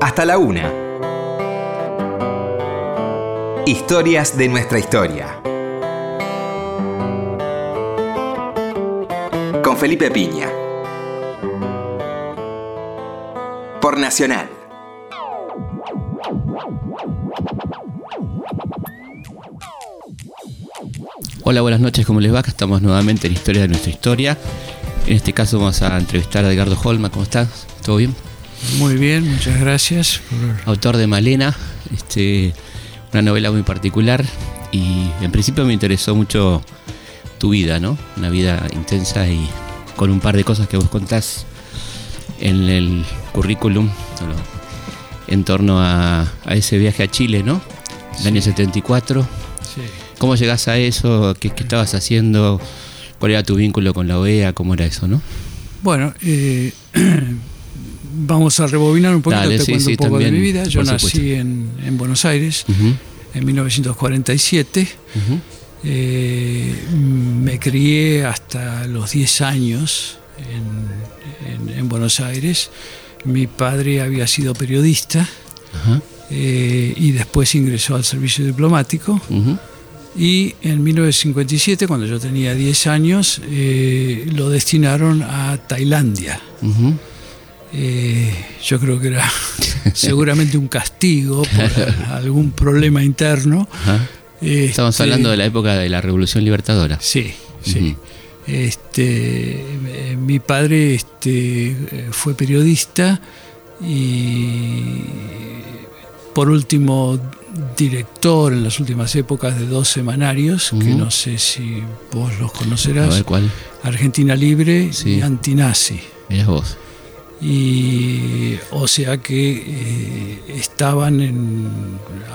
hasta la una. Historias de nuestra historia. Con Felipe Piña. Por Nacional. Hola, buenas noches, ¿cómo les va? Estamos nuevamente en Historia de nuestra historia. En este caso vamos a entrevistar a Edgardo Holma. ¿Cómo estás? ¿Todo bien? Muy bien, muchas gracias. Autor de Malena, este, una novela muy particular y en principio me interesó mucho tu vida, ¿no? Una vida intensa y con un par de cosas que vos contás en el currículum en torno a, a ese viaje a Chile, ¿no? El año 74. Sí. ¿Cómo llegás a eso? ¿Qué, qué estabas haciendo? ¿Cuál era tu vínculo con la OEA? ¿Cómo era eso, no? Bueno, eh, vamos a rebobinar un poquito, Dale, te sí, cuento sí, un poco de también, mi vida. Yo nací en, en Buenos Aires Ujú, en 1947. ujú. Eh, me crié hasta los 10 años en, en- en Buenos Aires. Mi padre había sido periodista eh, y después ingresó al servicio diplomático. Y en 1957, cuando yo tenía 10 años, eh, lo destinaron a Tailandia. Ujú. Eh, yo creo que era seguramente un castigo por algún problema interno. Ajá. Estamos Este, hablando de la época de la Revolución Libertadora. Sí, sí. Este, eh, mi padre este, eh, fue periodista y por último director en las últimas épocas de dos semanarios, que no sé si vos los A conocerás, ver cuál. Argentina Libre Sí. y Antinazi. Mirás vos. Y o sea que eh, estaban en-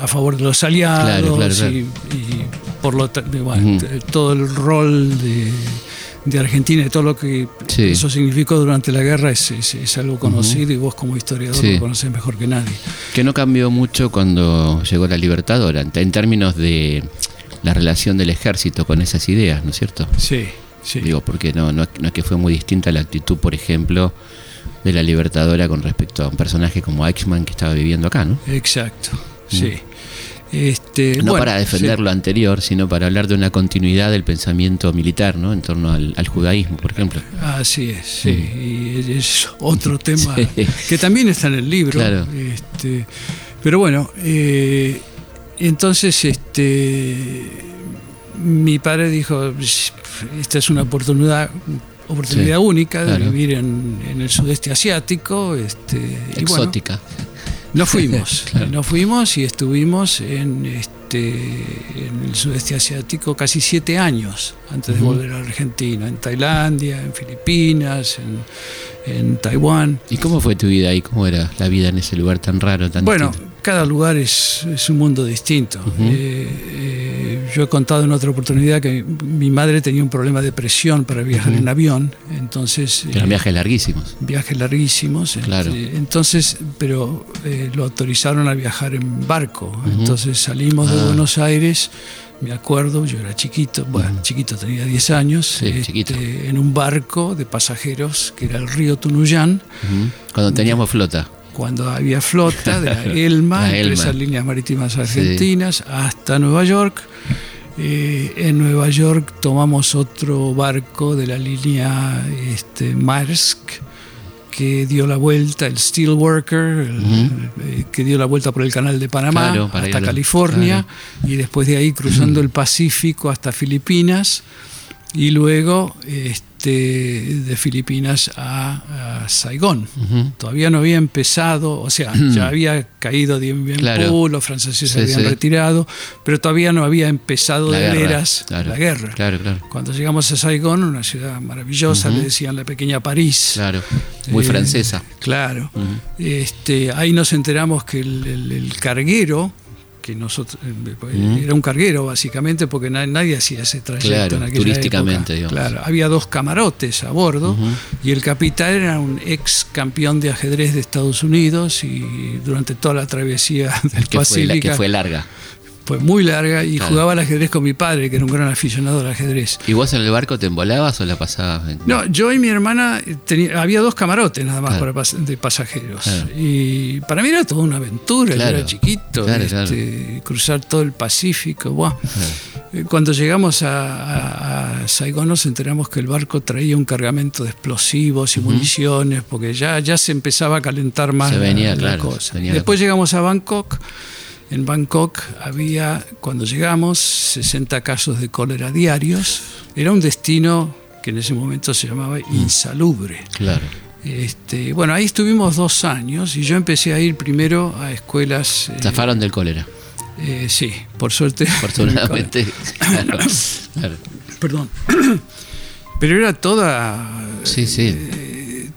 a favor de los aliados Claro, claro, claro. Y, y por lo bueno, todo el rol de, de Argentina y todo lo que Sí. eso significó durante la guerra es, es- es algo conocido y vos como historiador Sí. lo conocés mejor que nadie. Que no cambió mucho cuando llegó la Libertadora, en en términos de la relación del ejército con esas ideas, ¿no es cierto? Sí, sí. Digo, porque no, no, no es que fue muy distinta la actitud, por ejemplo, de la Libertadora con respecto a un personaje como Eichmann que estaba viviendo acá, ¿no? Exacto, sí. Este, No bueno, para defender sí. lo anterior, sino para hablar de una continuidad del pensamiento militar, ¿no? En torno al, al judaísmo, por ejemplo. Así es, sí. Y es otro tema Sí. que también está en el libro. Claro. Este, pero bueno, eh, entonces este, mi padre dijo, esta es una oportunidad oportunidad Sí, única de claro. vivir en, en el sudeste asiático. Este, y bueno, Exótica. no fuimos, Claro. no fuimos y estuvimos en, este, en el sudeste asiático casi siete años antes de volver a Argentina, en Tailandia, en Filipinas, en, en Taiwán. ¿Y cómo fue tu vida ahí? ¿Cómo era la vida en ese lugar tan raro, tan Bueno, distinto? cada lugar es, es un mundo distinto. Eh, eh, yo he contado en otra oportunidad que mi madre tenía un problema de presión para viajar en avión, entonces... Eran eh, viajes larguísimos. viajes larguísimos. Claro. este, entonces, pero eh, lo autorizaron a viajar en barco. Entonces salimos de Ah. Buenos Aires, me acuerdo, yo era chiquito, bueno, chiquito, tenía 10 años, Sí, este, chiquito. en un barco de pasajeros que era el río Tunuyán. Cuando teníamos flota. cuando había flota de la Elma, La entre Elma. esas líneas marítimas argentinas, hasta Nueva York. Eh, en Nueva York tomamos otro barco de la línea este, Maersk que dio la vuelta, el Steelworker, el- eh, que dio la vuelta por el canal de Panamá Claro, para ir hasta California y después de ahí cruzando el Pacífico hasta Filipinas y luego este, de Filipinas a, a Saigón. Todavía no había empezado, o sea, ya había caído Dien Bien Claro. Phu, los franceses se Sí, habían sí. retirado, pero todavía no había empezado La de guerra, veras claro. la guerra. Claro, claro. Cuando llegamos a Saigón, una ciudad maravillosa, le decían la pequeña París. Claro. Muy Eh, francesa. Claro. Este, ahí nos enteramos que el, el- el carguero, que nosotros eh, era un carguero básicamente, porque na- nadie hacía ese trayecto Claro, en aquella turísticamente, época. digamos. Claro, había dos camarotes a bordo y el capitán era un ex campeón de ajedrez de Estados Unidos y durante toda la travesía del Que fue, la, Pacífico que fue larga. Fue muy larga y jugaba al ajedrez con mi padre, que era un gran aficionado al ajedrez. ¿Y vos en el barco te embolabas o la pasabas? No, yo y mi hermana, tenía, había dos camarotes nada más para de pasajeros. Y para mí era toda una aventura, yo era chiquito, este, cruzar todo el Pacífico. Eh, cuando llegamos a, a, Saigón nos enteramos que el barco traía un cargamento de explosivos y municiones, porque ya, ya se empezaba a calentar más la, cosa. Después llegamos a Bangkok en Bangkok había, cuando llegamos, 60 casos de cólera diarios. Era un destino que en ese momento se llamaba mm. insalubre. Claro. Este, bueno, ahí estuvimos dos años y yo empecé a ir primero a escuelas. Eh, Zafaron del cólera. Eh, sí, por suerte. Afortunadamente. claro, Perdón. Pero era toda. Sí, sí. Eh,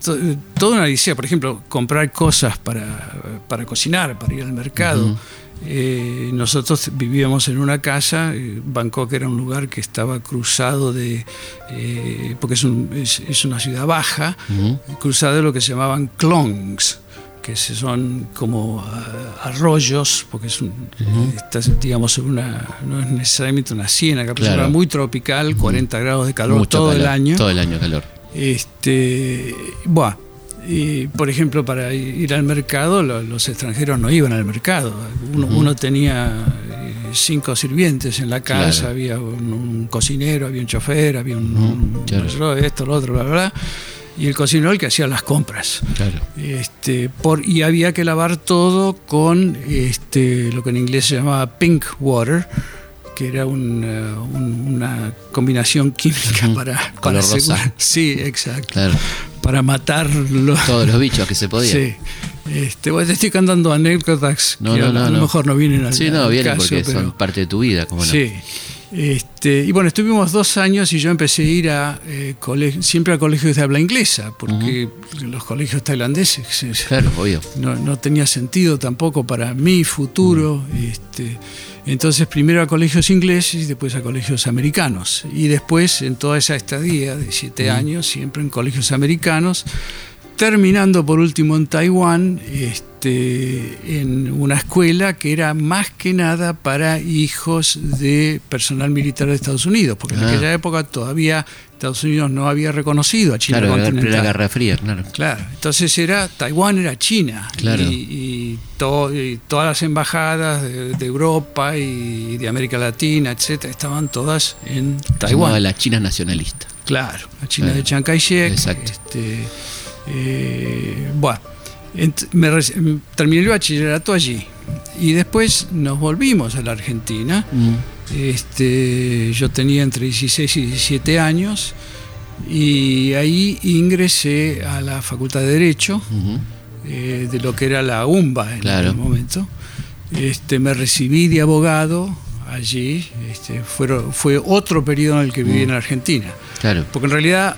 toda una odisea. Por ejemplo, comprar cosas para, para cocinar, para ir al mercado. Eh, nosotros vivíamos en una casa, eh, Bangkok era un lugar que estaba cruzado de, eh, porque es, una ciudad baja, cruzado de lo que se llamaban clongs, que son como ah, arroyos, porque es un, digamos, una, no es necesariamente una ciénaga, pero es muy tropical, 40 grados de calor todo el año. Todo el año calor. Este, bueno, y, por ejemplo, para ir al mercado, los extranjeros no iban al mercado. Uno, tenía eh, cinco sirvientes en la casa, había un, cocinero, había un chofer, había un, esto, lo otro, bla, bla, bla. Y el cocinero el que hacía las compras. Este, por, y había que lavar todo con este, lo que en inglés se llamaba pink water, que era una combinación química para, para asegurar. Sí, exacto. Para matar todos los bichos que se podían. Sí. Este, bueno, te estoy contando anécdotas que a, lo mejor no vienen al Sí, no, vienen porque son parte de tu vida, como no. Sí. Este, y bueno, estuvimos dos años y yo empecé a ir a eh, siempre a colegios de habla inglesa, porque los colegios tailandeses claro, obvio. No, no, tenía sentido tampoco para mi futuro. Este, entonces primero a colegios ingleses y después a colegios americanos. Y después en toda esa estadía de siete años, siempre en colegios americanos, terminando por último en Taiwán, este, en una escuela que era más que nada para hijos de personal militar de Estados Unidos, porque en ah. aquella época todavía Estados Unidos no había reconocido a China claro, continental. la Guerra Fría, claro. Claro, entonces era Taiwán era China claro. y, todas las embajadas de, Europa y de América Latina, etcétera, estaban todas en Taiwán. la China nacionalista. Claro, la China de Chiang Kai-shek. Exacto. Este, eh, bueno, terminé el bachillerato allí y después nos volvimos a la Argentina. Mm. Este, yo tenía entre 16 y 17 años y ahí ingresé a la Facultad de Derecho, eh, de lo que era la UMBA en aquel momento. Este, me recibí de abogado allí, este, fue, otro periodo en el que viví en Argentina. Claro. Porque en realidad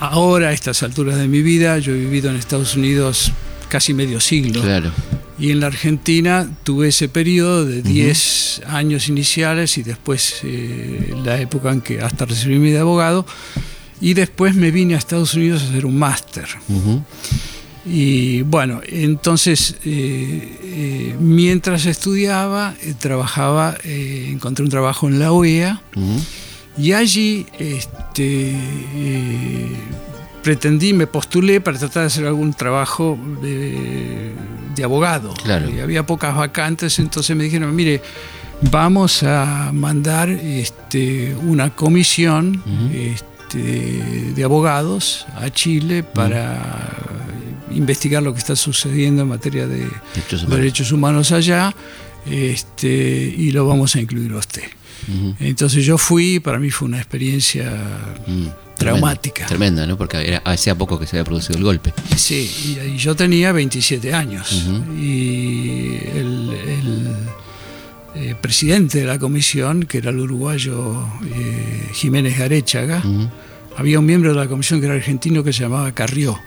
ahora, a estas alturas de mi vida, yo he vivido en Estados Unidos casi medio siglo. Claro. Y en la Argentina tuve ese periodo de 10 años iniciales y después eh, la época en que hasta recibirme de abogado. Y después me vine a Estados Unidos a hacer un máster. Y bueno, entonces eh, eh, mientras estudiaba, trabajaba, encontré un trabajo en la OEA y allí este, pretendí, me postulé para tratar de hacer algún trabajo de, abogado. Y había pocas vacantes, entonces me dijeron, mire, vamos a mandar este, una comisión este, de abogados a Chile para investigar lo que está sucediendo en materia de derechos humanos, allá este, y lo vamos a incluir a usted. Entonces yo fui, para mí fue una experiencia traumática. Tremenda, ¿no? Porque era, hacía poco que se había producido el golpe. Sí, y, yo tenía 27 años. Y el, eh, presidente de la comisión, que era el uruguayo eh, Jiménez Garechaga, había un miembro de la comisión que era argentino que se llamaba Carrió.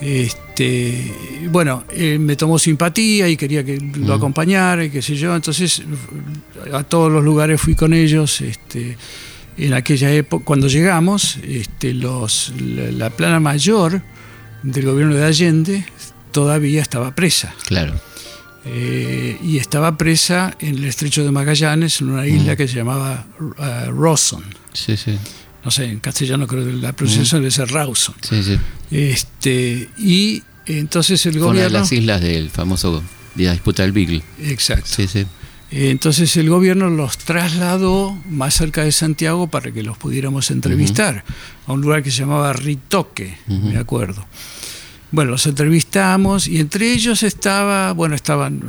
Este, bueno, me tomó simpatía y quería que lo acompañara y qué sé yo, entonces a todos los lugares fui con ellos. Este, en aquella época, cuando llegamos, este, los, la, plana mayor del gobierno de Allende todavía estaba presa. Claro. eh, y estaba presa en el estrecho de Magallanes, en una isla que se llamaba uh, Rawson. Sí, sí. No sé, en castellano creo que la pronunciación debe ser Rawson. Sí, sí. Este, y entonces el gobierno... una de las islas del famoso de la disputa del Beagle. Exacto. Sí, sí. Entonces el gobierno los trasladó más cerca de Santiago para que los pudiéramos entrevistar, a un lugar que se llamaba Ritoque, me acuerdo. Bueno, los entrevistamos y entre ellos estaba, bueno, estaban,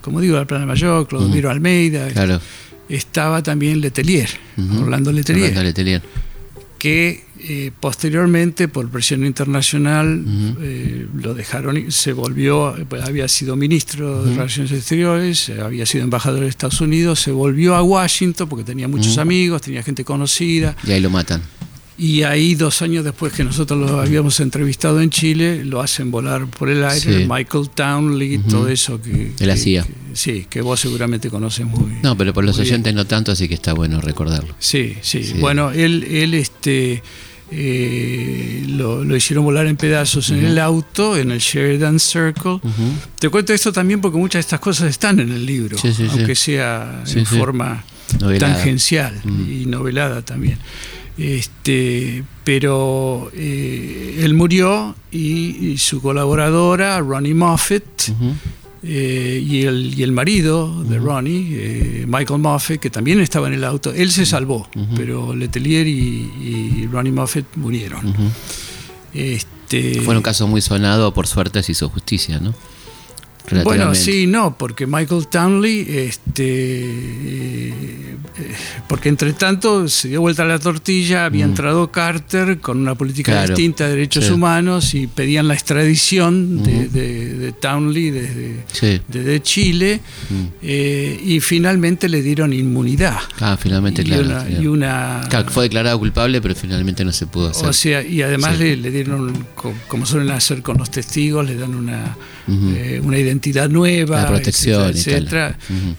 como digo, la Plana Mayor, Clodomiro Almeida, Claro. estaba también Letelier. Orlando Letelier, Orlando Letelier. Que eh, posteriormente, por presión internacional, eh, lo dejaron, y se volvió, eh, había sido ministro de Relaciones Exteriores, había sido embajador de Estados Unidos, se volvió a Washington porque tenía muchos amigos, tenía gente conocida, Y ahí lo matan. Y ahí dos años después que nosotros lo habíamos entrevistado en Chile, lo hacen volar por el aire, Sí. Michael Townley, Ujú. todo eso que... CIA. que- sí, que vos seguramente conoces muy No, pero por los bien. oyentes no tanto, así que está bueno recordarlo. Sí, sí. Sí. Bueno, él, él este, eh, lo, lo hicieron volar en pedazos en el auto, en el Sheridan Circle. Te cuento esto también porque muchas de estas cosas están en el libro, Sí, sí, sí. aunque sea en forma Novelada. tangencial Mm. y novelada también. Este, pero eh, él murió y, y su colaboradora, Ronnie Moffett, eh, y, el, y el marido de Ronnie, eh, Michael Moffett, que también estaba en el auto, él se salvó, pero Letelier y, y Ronnie Moffett murieron. Este, Fue un caso muy sonado, por suerte se hizo justicia, ¿no? Bueno, sí, no, porque Michael Townley, este, eh, porque entre tanto se dio vuelta la tortilla, había Mm. entrado Carter con una política Claro, distinta de derechos sí. humanos y pedían la extradición de, Ujú. de- de Townley desde, Sí. desde Chile. Mm. Eh, y finalmente le dieron inmunidad. Ah, finalmente, y, claro. una, claro. y una- Claro, fue declarado culpable, pero finalmente no se pudo hacer. o sea, y además Sí. le, le dieron, co- como suelen hacer con los testigos, le dan una, eh, una identidad nueva, La protección y etcétera.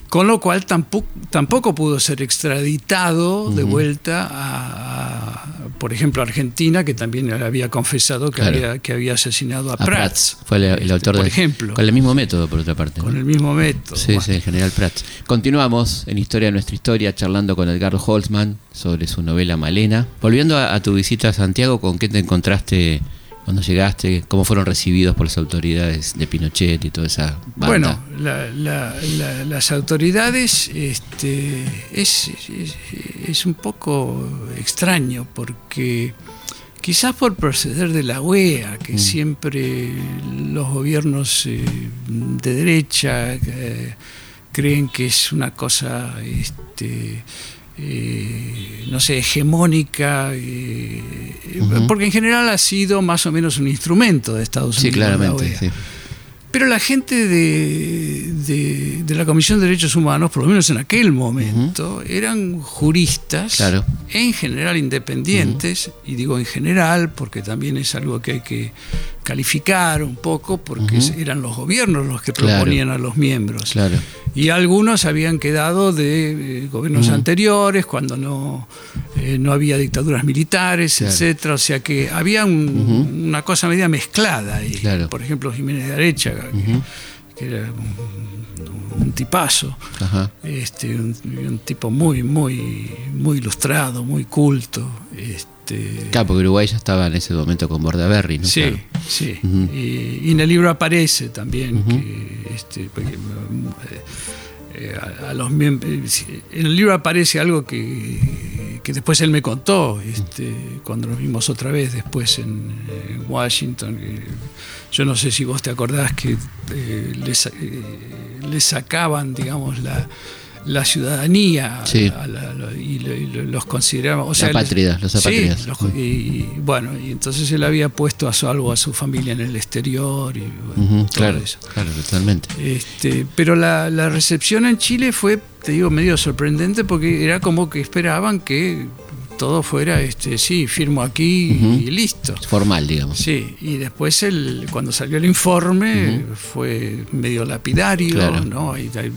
Con lo cual tampoco, tampoco pudo ser extraditado de vuelta a, a, por ejemplo, a Argentina, que también había confesado que, Claro. había, que había asesinado a, A Prats. Prats. Fue el, el este, autor por de- ejemplo. Con el mismo método, por otra parte. Con el mismo método. Sí, Bueno. sí, el general Prats. Continuamos en Historia de nuestra historia, charlando con Edgardo Holtzman sobre su novela Malena. Volviendo a, a tu visita a Santiago, ¿con qué te encontraste cuando llegaste? ¿Cómo fueron recibidos por las autoridades de Pinochet y toda esa banda? Bueno, la- la- la- las autoridades este, es, es- es un poco extraño porque quizás por proceder de la OEA, que Mm. siempre los gobiernos eh, de derecha eh, creen que es una cosa, este, eh, no sé, hegemónica, eh, porque en general ha sido más o menos un instrumento de Estados sí, Unidos. la claramente. OEA. sí. Pero la gente de, de- de la Comisión de Derechos Humanos, por lo menos en aquel momento, eran juristas, Claro. en general independientes, y digo en general porque también es algo que hay que calificar un poco, porque eran los gobiernos los que Claro. proponían a los miembros. Claro. Y algunos habían quedado de eh, gobiernos anteriores, cuando no, eh, no había dictaduras militares, Claro. etcétera. O sea que había un- una cosa media mezclada ahí. Por ejemplo, Jiménez de Arechaga, que- que, era un, un tipazo, Ajá. este, un, un tipo muy, muy, muy ilustrado, muy culto. Este, Claro, porque Uruguay ya estaba en ese momento con Bordaberry, ¿no? Sí, Claro. sí. Y, y en el libro aparece también que este, porque, eh, eh, a, a los miemb- eh, en el libro aparece algo que, que después él me contó este, cuando nos vimos otra vez después en, en Washington. yo no sé si vos te acordás que eh, le, sa- eh, le sacaban, digamos, la, la ciudadanía Sí. a la- y, lo- y lo- los consideraban. O sea, los Sí, apátridas. los- y, y, bueno, y entonces él había puesto a salvo a su familia en el exterior y bueno, todo claro, eso. claro, totalmente. Este, pero la, la recepción en Chile fue, te digo, medio sorprendente porque era como que esperaban que todo fuera, este, sí, firmo aquí y listo. Formal, digamos. Sí, y después el, cuando salió el informe fue medio lapidario, Claro. ¿no? Hay, hay-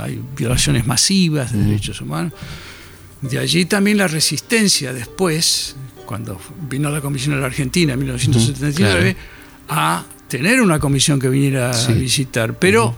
hay violaciones masivas de derechos humanos. De allí también la resistencia después, cuando vino la Comisión a la Argentina en 1979, a tener una comisión que viniera Sí. a visitar. Pero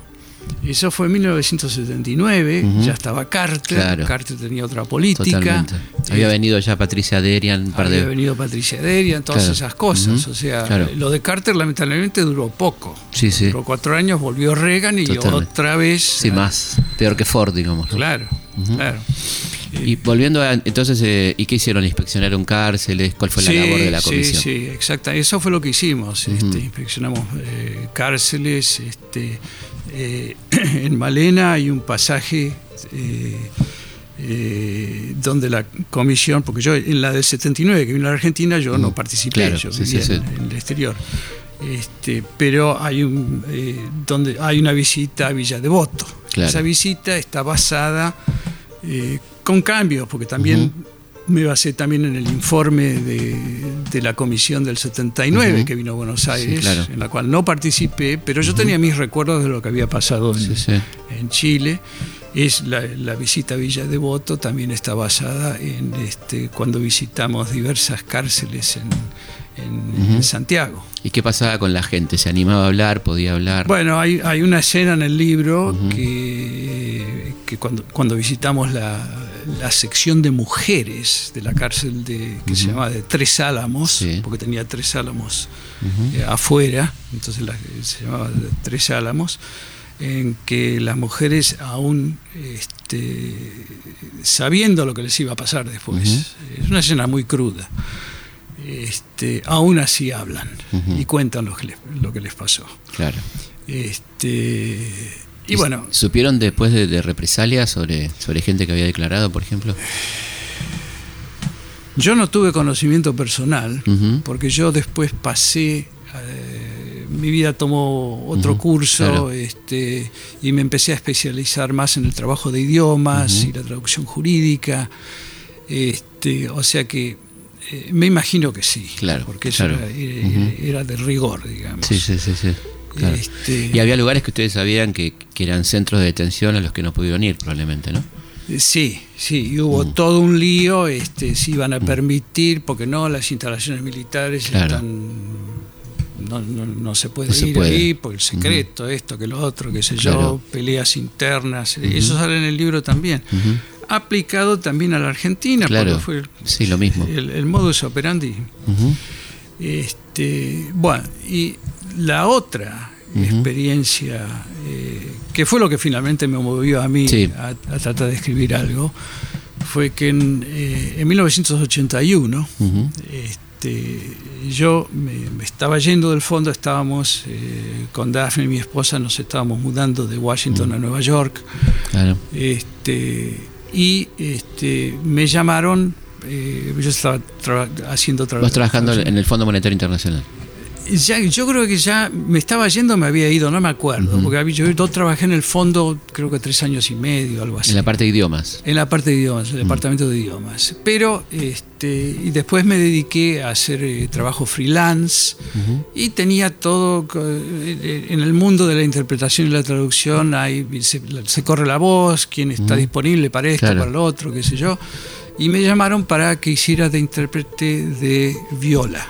Eso fue en 1979, Ujú. ya estaba Carter, Claro. Carter tenía otra política. Totalmente. Había Eh, venido ya Patricia Derian, un par había de. venido Patricia Derian, todas Claro. esas cosas. O sea, Claro. lo de Carter lamentablemente duró poco. Sí, sí. Duró cuatro años, volvió Reagan y Totalmente. otra vez. Sí, ah, más. Peor que Ford, digamos. Claro, claro. Y volviendo a. Entonces, eh, ¿y qué hicieron? ¿Inspeccionaron cárceles? ¿Cuál fue la Sí, labor de la sí, comisión? Sí, exacto. Eso fue lo que hicimos. este, inspeccionamos eh, cárceles. Este, eh, en Malena hay un pasaje donde la comisión, porque yo en la del 79 que vino a la Argentina, yo no participé, claro, yo sí, vivía sí, en, sí. en el exterior. Este, pero hay un eh, donde hay una visita a Villa Devoto. Claro. Esa visita está basada eh, con cambios, porque también me basé también en el informe de, de la comisión del 79 Ujú. que vino a Buenos Aires, claro. en la cual no participé, pero yo tenía mis recuerdos de lo que había pasado en, Sí, sí. en Chile. Es la, la visita a Villa Devoto también está basada en este, cuando visitamos diversas cárceles en, en- en Santiago. ¿Y qué pasaba con la gente? ¿Se animaba a hablar? ¿Podía hablar? Bueno, hay, hay una escena en el libro que, que cuando, cuando visitamos la, la sección de mujeres de la cárcel de, que se llamaba de Tres Álamos, Sí. porque tenía Tres Álamos eh, afuera, entonces la- se llamaba de Tres Álamos, en que las mujeres aún este, sabiendo lo que les iba a pasar después, es una escena muy cruda, este, aún así hablan y cuentan lo que les, lo que les pasó. Claro. Este, y bueno, ¿Supieron después de, de represalias sobre, sobre gente que había declarado, por ejemplo? yo no tuve conocimiento personal porque yo después pasé, eh, mi vida tomó otro curso claro. este, y me empecé a especializar más en el trabajo de idiomas y la traducción jurídica. Este, o sea que eh, me imagino que sí, Claro, porque eso claro. era, era- Ujú. era de rigor, digamos. Sí, sí, sí. sí. Claro. Este, Y había lugares que ustedes sabían que, que eran centros de detención a los que no pudieron ir, probablemente, ¿no? Sí, sí, y hubo todo un lío, este, si iban a permitir, porque no, las instalaciones militares Claro. están, no, no- no se puede No se ir puede. ahí, por el secreto, esto, que lo otro, qué sé Claro. yo, peleas internas, eso sale en el libro también. Aplicado también a la Argentina, Claro. porque fue el, Sí, lo mismo. el, el modus operandi. Este, bueno, y la otra experiencia, eh, que fue lo que finalmente me movió a mí Sí. a, a tratar de escribir algo, fue que en, eh, en 1981 Ujú. este, yo me, me estaba yendo del fondo, estábamos eh, con Daphne, mi esposa, nos estábamos mudando de Washington a Nueva York. Claro. Este, y este, me llamaron, eh, yo estaba tra- haciendo trabajo. Trabajando en el Fondo Monetario Internacional. Ya, yo creo que ya me estaba yendo, me había ido, no me acuerdo, porque había- yo, yo trabajé en el fondo creo que tres años y medio, algo así. En la parte de idiomas. En la parte de idiomas, el departamento de idiomas. Pero, este, y después me dediqué a hacer eh, trabajo freelance y tenía todo, eh, en el mundo de la interpretación y la traducción, hay, se, se corre la voz, quién está disponible para esto, Claro. para lo otro, qué sé yo. Y me llamaron para que hiciera de intérprete de viola.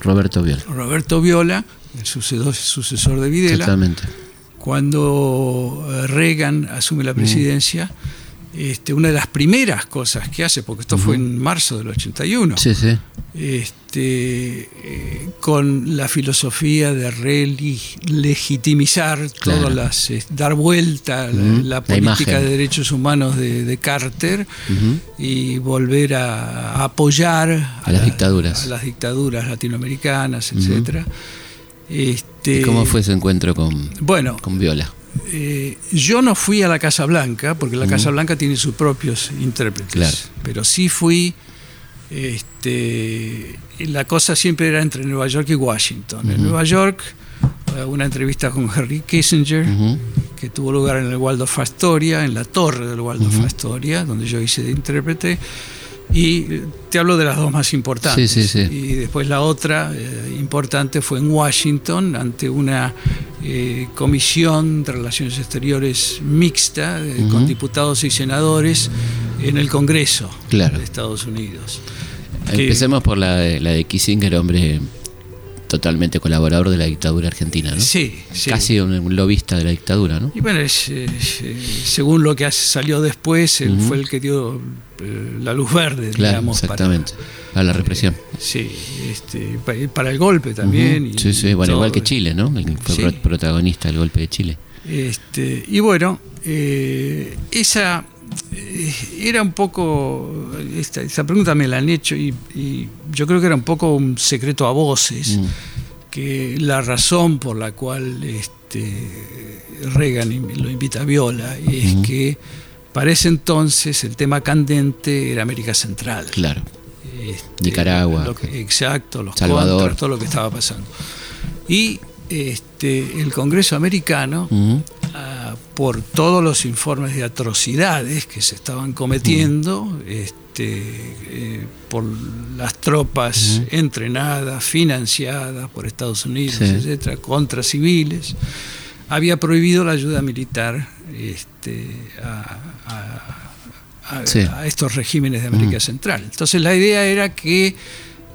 Roberto Vial. Roberto Viola, el sucesor, sucesor de Videla, Totalmente. cuando eh, Reagan asume la presidencia, este, una de las primeras cosas que hace, porque esto fue en marzo del 81, Sí, sí. este, eh, con la filosofía de legitimizar Claro. todas las, eh, dar vuelta a la, Ujú, la la política de derechos humanos de, de Carter y volver a, a apoyar A las dictaduras. a las dictaduras latinoamericanas, etcétera. Este, ¿Y cómo fue ese encuentro con, Bueno, con Viola? Eh, yo no fui a la Casa Blanca, porque la Casa Blanca tiene sus propios intérpretes. Claro. Pero sí fui. Este, la cosa siempre era entre Nueva York y Washington. En Nueva York, eh, una entrevista con Henry Kissinger, Ujú. que tuvo lugar en el Waldorf Astoria, en la torre del Waldorf Astoria, donde yo hice de intérprete. Y te hablo de las dos más importantes. Sí, sí, sí. Y después la otra eh, importante fue en Washington, ante una eh, comisión de relaciones exteriores mixta, eh, con diputados y senadores, en el Congreso Claro. de Estados Unidos. Que- Empecemos por la de, la de Kissinger, hombre totalmente colaborador de la dictadura argentina, ¿no? Sí, sí. Casi un, un lobista de la dictadura, ¿no? Y bueno, es, es, eh, según lo que salió después, él fue el que dio eh, la luz verde, Claro, digamos, para- exactamente. A la represión. Sí, este, pa- para el golpe también. Sí, sí, bueno, todo. igual que Chile, ¿no? Fue Sí. protagonista del golpe de Chile. Este, y bueno, eh, esa eh, era un poco, esta, pregunta me la han hecho y, y yo creo que era un poco un secreto a voces, Mm. que la razón por la cual este, Reagan lo invita a Viola es que para ese entonces el tema candente era América Central. Claro. Este, Nicaragua. lo que- exacto, los Salvador. contras, todo lo que estaba pasando. Y este, el Congreso americano. Por todos los informes de atrocidades que se estaban cometiendo, este, eh, por las tropas entrenadas, financiadas por Estados Unidos, Sí. etcétera, contra civiles, había prohibido la ayuda militar este, a, a- a- Sí. a estos regímenes de América. Central. Entonces la idea era que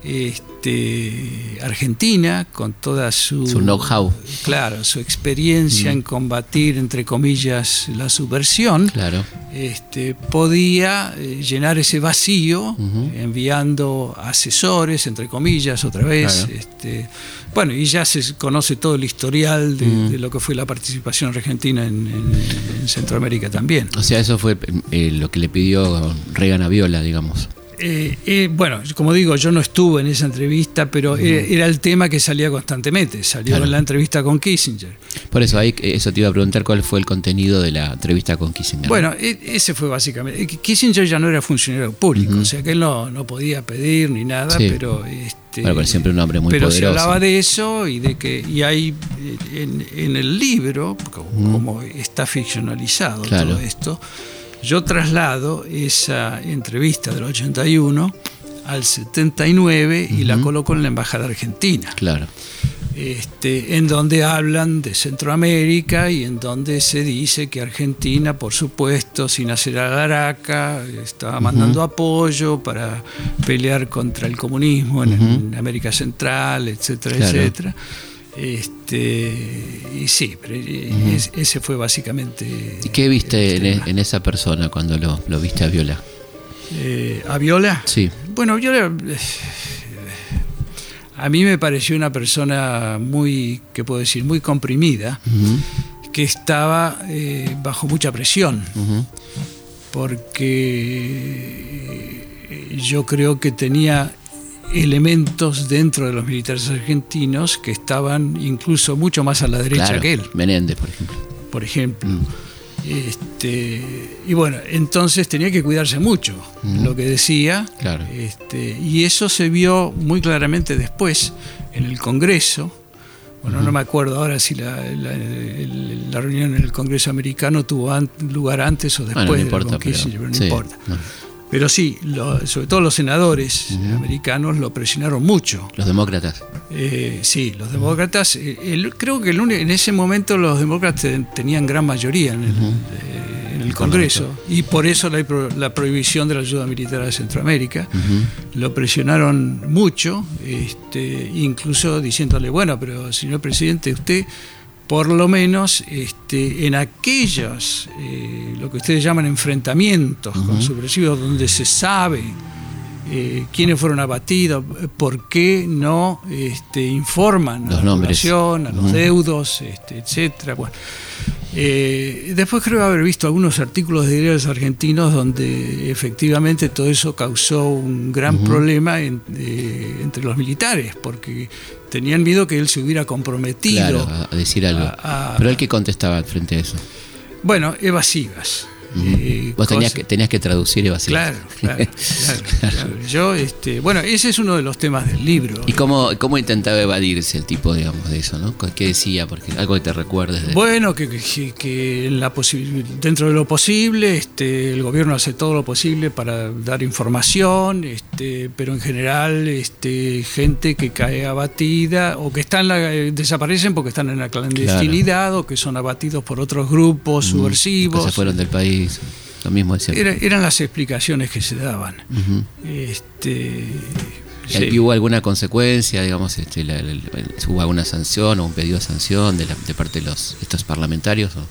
este, Argentina, con toda su, Su know-how. claro, su experiencia en combatir, entre comillas, la subversión, Claro. este, podía eh, llenar ese vacío enviando asesores, entre comillas, otra vez. Claro. Este, bueno, y ya se conoce todo el historial de, Mm. de lo que fue la participación argentina en, en- en Centroamérica también. O sea, eso fue eh, lo que le pidió Reagan a Viola, digamos. Eh, eh, bueno, como digo, yo no estuve en esa entrevista, pero eh, era el tema que salía constantemente. Salió Claro. en la entrevista con Kissinger. Por eso, ahí eh, eso te iba a preguntar cuál fue el contenido de la entrevista con Kissinger. Bueno, e- ese fue básicamente. eh, Kissinger ya no era funcionario público, Ujú. o sea que él no, no podía pedir ni nada, Sí. pero. Este, Bueno, pero siempre un hombre muy pero se poderoso. hablaba de eso y de que. Y hay en, en el libro, como, Ujú. como está ficcionalizado Claro. todo esto, yo traslado esa entrevista del 81 al 79 y la coloco en la Embajada Argentina Claro. este, en donde hablan de Centroamérica y en donde se dice que Argentina, por supuesto, sin hacer alaraca, estaba mandando apoyo para pelear contra el comunismo en, América Central, etcétera, Claro. etcétera. Este, y sí, pero es- ese fue básicamente. ¿Y qué viste el en, esa persona cuando lo, lo viste a Viola? Eh, ¿A Viola? Sí. Bueno, Viola. eh, A mí me pareció una persona muy, ¿qué puedo decir?, muy comprimida. Que estaba eh, bajo mucha presión, porque yo creo que tenía elementos dentro de los militares argentinos que estaban incluso mucho más a la derecha Claro, que él, Menéndez, por ejemplo. por ejemplo. Mm. Este, y bueno, entonces tenía que cuidarse mucho, Ujú. lo que decía, Claro. este, y eso se vio muy claramente después en el Congreso. Bueno, no me acuerdo ahora si la, la- el- la reunión en el Congreso americano tuvo an- lugar antes o después Bueno, no de la importa, pero, pero no sí, importa. no. Pero sí, lo- sobre todo los senadores americanos lo presionaron mucho. Los demócratas. Eh, sí, los demócratas, eh, el- creo que el en ese momento los demócratas ten- tenían gran mayoría en el, eh, en el Congreso y por eso la, la prohibición de la ayuda militar a Centroamérica. Lo presionaron mucho, este, incluso diciéndole, bueno, pero señor presidente, usted por lo menos este, en aquellos, eh, lo que ustedes llaman enfrentamientos con Ujú. subversivos, donde se sabe eh, quiénes fueron abatidos, por qué no este, informan a la población, a los deudos, este, etcétera. Bueno, eh, después creo haber visto algunos artículos de diarios argentinos donde efectivamente todo eso causó un gran problema en- eh, entre los militares, porque tenían miedo que él se hubiera comprometido. Claro, a, a decir algo. a- a- Pero él que contestaba frente a eso. Bueno, evasivas. Eh, Vos tenías que, tenías que traducir evasivas. Claro, claro, claro, claro. Yo, este, bueno, ese es uno de los temas del libro. ¿Y cómo, cómo intentaba evadirse el tipo, digamos, de eso, no? ¿Qué decía? Porque algo que te recuerdes de... Bueno, que, que- que la dentro de lo posible, este, el gobierno hace todo lo posible para dar información, este, pero en general, este, gente que cae abatida o que están la- eh, desaparecen porque están en la clandestinidad o que son abatidos por otros grupos Mm, subversivos. Que se fueron del país. Lo mismo decía. Era- eran las explicaciones que se daban. Este, Sí. ¿Hubo alguna consecuencia, digamos, este, la- la- la- hubo alguna sanción o un pedido de sanción de, la- de parte de los estos parlamentarios o,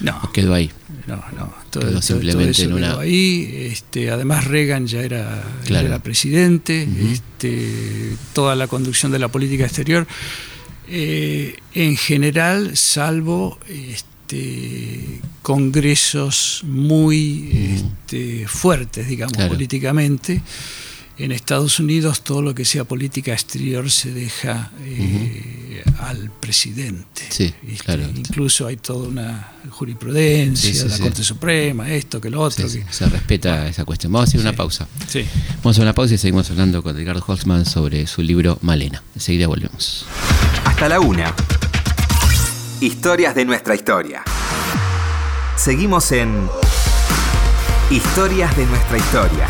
No, o quedó ahí? no, no. Todo, Quedó todo- simplemente todo eso en una- quedó ahí. Este, además, Reagan ya era, ya Claro. era presidente. Este, toda la conducción de la política exterior, eh, en general, salvo este, congresos muy este, fuertes, digamos, Claro. políticamente. En Estados Unidos todo lo que sea política exterior se deja eh, al presidente. Sí, ¿viste? claro. Incluso hay toda una jurisprudencia Sí, sí, de la sí. Corte Suprema, esto, que lo otro. Sí, sí, que- se respeta esa cuestión. Vamos a hacer una pausa. Sí. Vamos a hacer una pausa y seguimos hablando con Edgardo Holtzman sobre su libro Malena. Enseguida volvemos. Hasta la una. Historias de nuestra historia. Seguimos en Historias de nuestra historia.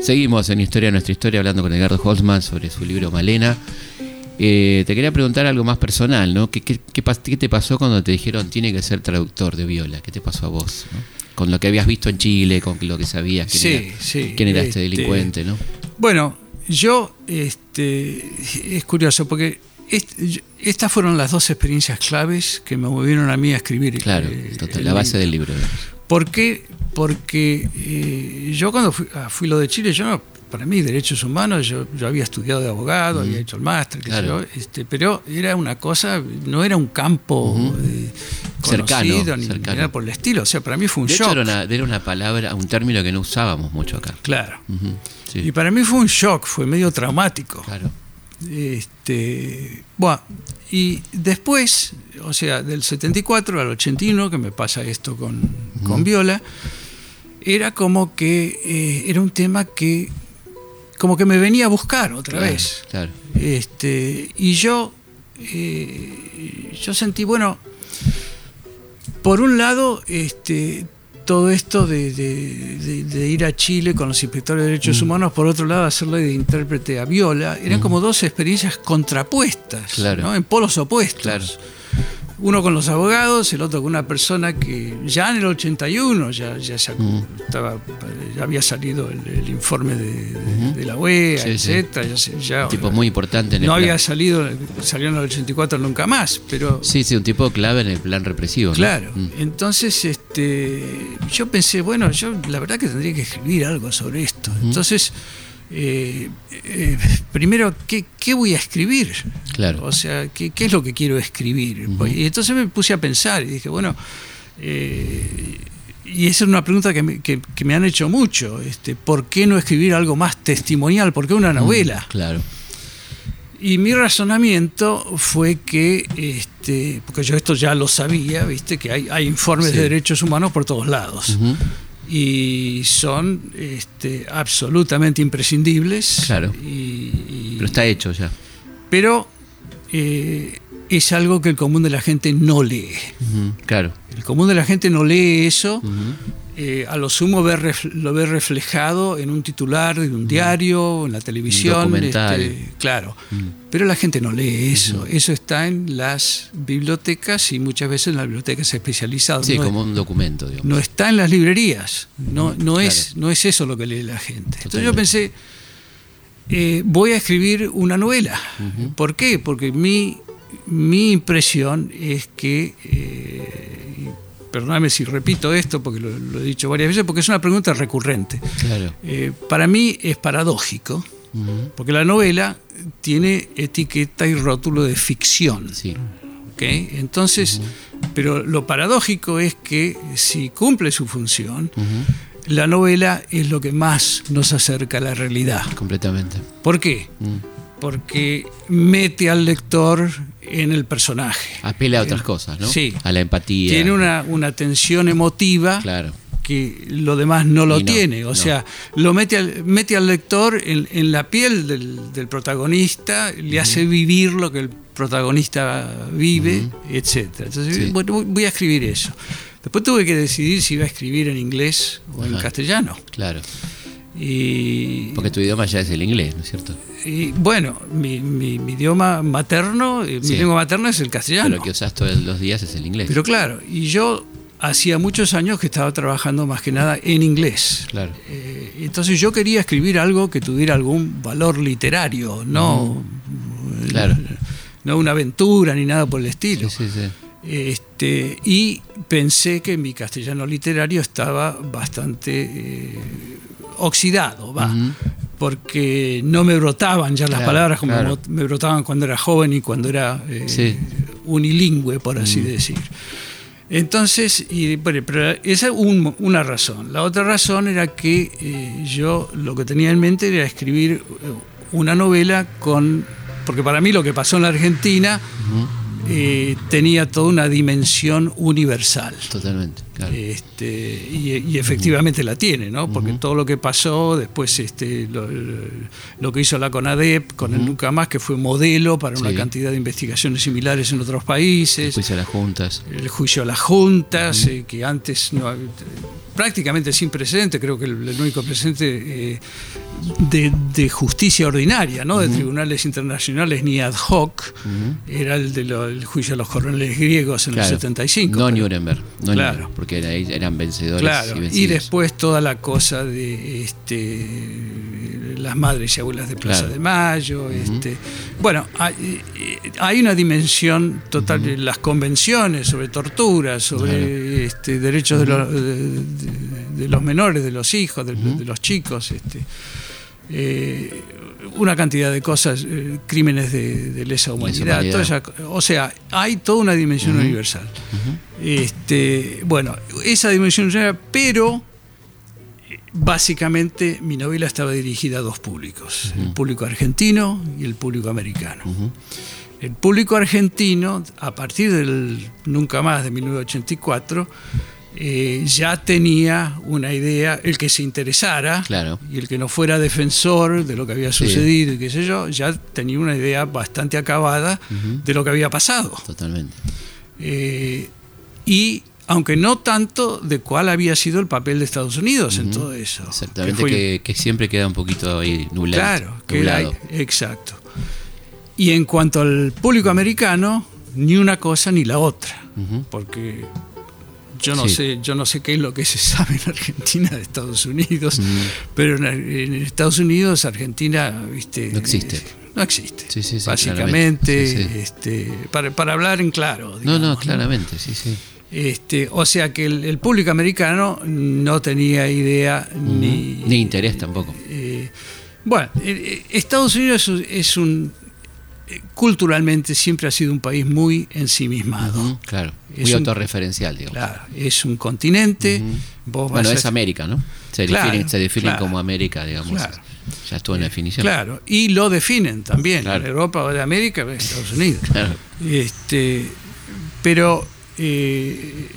Seguimos en Historia de nuestra historia hablando con Edgardo Holtzman sobre su libro Malena. Eh, te quería preguntar algo más personal, ¿no? ¿Qué, qué, qué pas- qué te pasó cuando te dijeron tiene que ser traductor de viola? ¿Qué te pasó a vos? no? Con lo que habías visto en Chile, con lo que sabías, quién, Sí, era, sí, quién era este, este, delincuente, ¿no? Bueno, yo, este, es curioso porque estas fueron las dos experiencias claves que me movieron a mí a escribir. Claro, eh, total, el la base libro. del libro. ¿Por qué? Porque eh, yo cuando fui, ah, fui lo de Chile, yo no, para mí derechos humanos, yo, yo había estudiado de abogado, había hecho el máster, qué sé Claro. yo, este, pero era una cosa, no era un campo eh, Cercano, conocido ni, ni cercano. nada por el estilo. O sea, para mí fue un De shock. hecho, era una, era una palabra, un término que no usábamos mucho acá. Claro. Sí, Y para mí fue un shock, fue medio traumático. claro. Este, bueno, y después, o sea, del 74 al 81, que me pasa esto con, con Viola, era como que eh, era un tema que como que me venía a buscar otra Claro, vez. Claro. Este, y yo, eh, yo sentí, bueno, por un lado, este, todo esto de, de- de- de ir a Chile con los inspectores de derechos Mm. humanos, por otro lado, hacerle de intérprete a Viola, eran como dos experiencias contrapuestas, Claro. ¿no? en polos opuestos. Claro. Uno con los abogados, el otro con una persona que ya en el 81 ya, ya, se- Mm. estaba, ya había salido el, el informe de, de- de la OEA, Sí, sí. etcétera, ya se- ya- Un tipo muy importante en el no plan. había salido, salió en el 84 nunca más, pero Sí, sí, un tipo clave en el plan represivo. ¿no? claro. Mm. Entonces, este, yo pensé, bueno, yo la verdad que tendría que escribir algo sobre esto. Entonces, eh, eh, primero, ¿qué, qué voy a escribir? Claro. O sea, ¿qué, qué es lo que quiero escribir? Y entonces me puse a pensar y dije, bueno, eh, y esa es una pregunta que me, que- que me han hecho mucho. Este, ¿Por qué no escribir algo más testimonial? ¿Por qué una novela? Claro. Y mi razonamiento fue que, este, porque yo esto ya lo sabía, viste, que hay, hay informes Sí. de derechos humanos por todos lados. Ujú. Y son este, absolutamente imprescindibles. Claro. Y, y- Pero está hecho ya. pero, eh, es algo que el común de la gente no lee. Claro. El común de la gente no lee eso. Eh, a lo sumo ve ref- lo ve reflejado en un titular de un diario, en la televisión. este, claro. Pero la gente no lee eso. Eso está en las bibliotecas y muchas veces en las bibliotecas especializadas. Sí, no, como un documento, digamos. no está en las librerías. No, no, es, no es eso lo que lee la gente. Entonces yo pensé, eh, voy a escribir una novela. ¿Por qué? Porque mi, mi impresión es que, eh, perdóname si repito esto, porque lo, lo he dicho varias veces, porque es una pregunta recurrente. Claro. Eh, para mí es paradójico, porque la novela tiene etiqueta y rótulo de ficción. Sí. Entonces, pero lo paradójico es que si cumple su función, la novela es lo que más nos acerca a la realidad. Completamente. ¿Por qué? Mm. Porque mete al lector en el personaje. Apela a otras cosas, ¿no? Sí. A la empatía. Tiene una, una tensión emotiva Claro. que lo demás no lo no, tiene. O no. sea, lo mete al, mete al lector en, en la piel del, del protagonista, le hace vivir lo que el protagonista vive, etcétera. Entonces, Sí. bueno, voy- a escribir eso. Después tuve que decidir si iba a escribir en inglés o en castellano. Claro. Y, Porque tu idioma ya es el inglés, ¿no es cierto? y, bueno, mi, mi- mi idioma materno, eh, Sí. mi lengua materna es el castellano. Pero lo que usas todos los días es el inglés. Pero claro, y yo hacía muchos años que estaba trabajando más que nada en inglés. Claro. Eh, entonces yo quería escribir algo que tuviera algún valor literario, no, Claro. no una aventura ni nada por el estilo. Sí, sí, sí. Este, y pensé que mi castellano literario estaba bastante eh, oxidado, va, porque no me brotaban ya las Claro, palabras como claro. me brotaban cuando era joven y cuando era eh, Sí. unilingüe, por así decir. Entonces, y, bueno, pero esa es un- una razón. La otra razón era que eh, yo lo que tenía en mente era escribir eh, una novela con... Porque para mí lo que pasó en la Argentina eh, tenía toda una dimensión universal. Totalmente, claro. Este, y, y efectivamente la tiene, ¿no? Porque todo lo que pasó, después este, lo, lo que hizo la CONADEP con el Nunca Más, que fue modelo para una cantidad de investigaciones similares en otros países, Juicio a las juntas. el juicio a las juntas, eh, que antes no, prácticamente sin precedente, creo que el, el único precedente eh, de, de justicia ordinaria, ¿no? de tribunales internacionales ni ad hoc, era el del juicio a los coroneles griegos en Claro. el 75. No pero- Nuremberg. No Claro. Nuremberg, porque era- eran vencedores Claro, y y vencidos. después toda la cosa de este, las madres y abuelas de Plaza Claro. de Mayo. este, bueno, hay, hay una dimensión total de las convenciones sobre tortura, sobre este, derechos de, los, de- de- de los menores, de los hijos, de, de los chicos. Este, eh, una cantidad de cosas, eh, crímenes de, de lesa humanidad, humanidad. toda esa- o sea, hay toda una dimensión universal. Este, bueno, esa dimensión universal, pero eh, básicamente mi novela estaba dirigida a dos públicos, el público argentino y el público americano. El público argentino, a partir del Nunca Más de 1984, eh, ya tenía una idea, el que se interesara Claro. y el que no fuera defensor de lo que había Sí. sucedido y qué sé yo, ya tenía una idea bastante acabada de lo que había pasado. Totalmente. Eh, y aunque no tanto de cuál había sido el papel de Estados Unidos en todo eso. Exactamente, fue- que, que siempre queda un poquito ahí nublado. Claro, que era- nublado. exacto. Y en cuanto al público americano, ni una cosa ni la otra, porque yo no Sí. sé, yo no sé qué es lo que se sabe en Argentina de Estados Unidos, pero en, en Estados Unidos Argentina, viste, No existe. no existe. Sí, sí, sí, Básicamente, este, para, para hablar en claro. No, no, claramente, sí, sí. Este, o sea que el, el público americano no tenía idea ni, Ni interés tampoco. eh, bueno, eh, eh, Estados Unidos es un, culturalmente siempre ha sido un país muy ensimismado. Ujú, Claro, Es muy un- autorreferencial, digamos. Claro, es un continente. vos Bueno, vas es a- América, ¿no? Se Claro, definen, se definen claro. como América, digamos. Claro. Ya estuvo en la definición. Claro, y lo definen también. Claro. Europa o de América, Estados Unidos. Claro. Este, pero, eh,